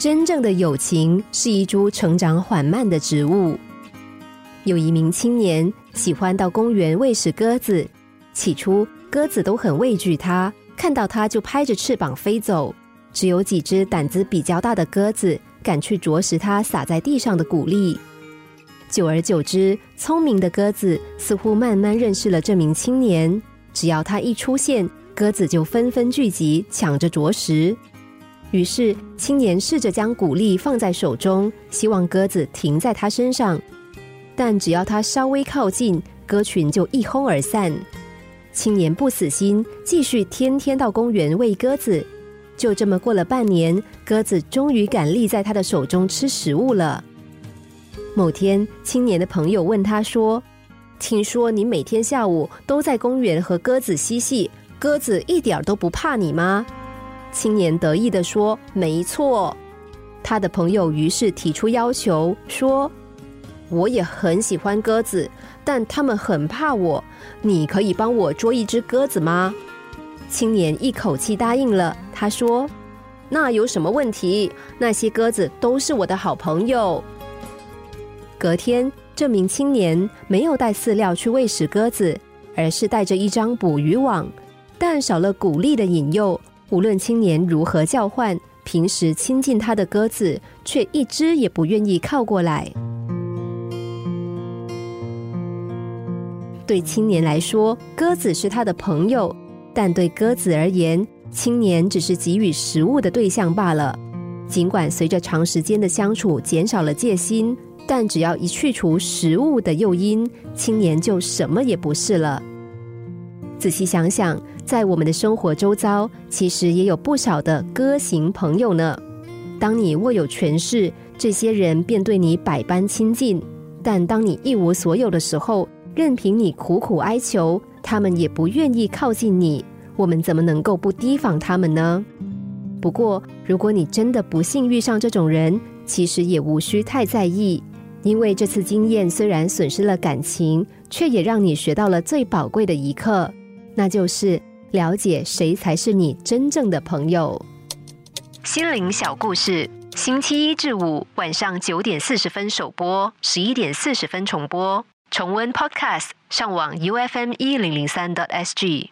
真正的友情是一株成长缓慢的植物。有一名青年喜欢到公园喂食鸽子，起初鸽子都很畏惧他，看到他就拍着翅膀飞走。只有几只胆子比较大的鸽子敢去啄食它撒在地上的谷粒。久而久之，聪明的鸽子似乎慢慢认识了这名青年。只要他一出现，鸽子就纷纷聚集，抢着啄食。于是，青年试着将谷粒放在手中，希望鸽子停在他身上。但只要他稍微靠近，鸽群就一哄而散。青年不死心，继续天天到公园喂鸽子。就这么过了半年，鸽子终于敢立在他的手中吃食物了。某天，青年的朋友问他说：“听说你每天下午都在公园和鸽子嬉戏，鸽子一点都不怕你吗？”青年得意的说：“没错。”他的朋友于是提出要求说：“我也很喜欢鸽子，但他们很怕我，你可以帮我捉一只鸽子吗？”青年一口气答应了。他说：“那有什么问题？那些鸽子都是我的好朋友。”隔天，这名青年没有带饲料去喂食鸽子，而是带着一张捕鱼网。但少了鼓励的引诱，无论青年如何叫唤，平时亲近他的鸽子却一只也不愿意靠过来。对青年来说，鸽子是他的朋友。但对鸽子而言，青年只是给予食物的对象罢了。尽管随着长时间的相处减少了戒心，但只要一去除食物的诱因，青年就什么也不是了。仔细想想，在我们的生活周遭，其实也有不少的歌行朋友呢。当你握有权势，这些人便对你百般亲近；但当你一无所有的时候，任凭你苦苦哀求。他们也不愿意靠近你，我们怎么能够不提防他们呢？不过，如果你真的不幸遇上这种人，其实也无需太在意，因为这次经验虽然损失了感情，却也让你学到了最宝贵的一课，那就是了解谁才是你真正的朋友。心灵小故事，星期一至五晚上九点四十分首播，十一点四十分重播。重温 Podcast，上网 U F M 一零零三 t S G。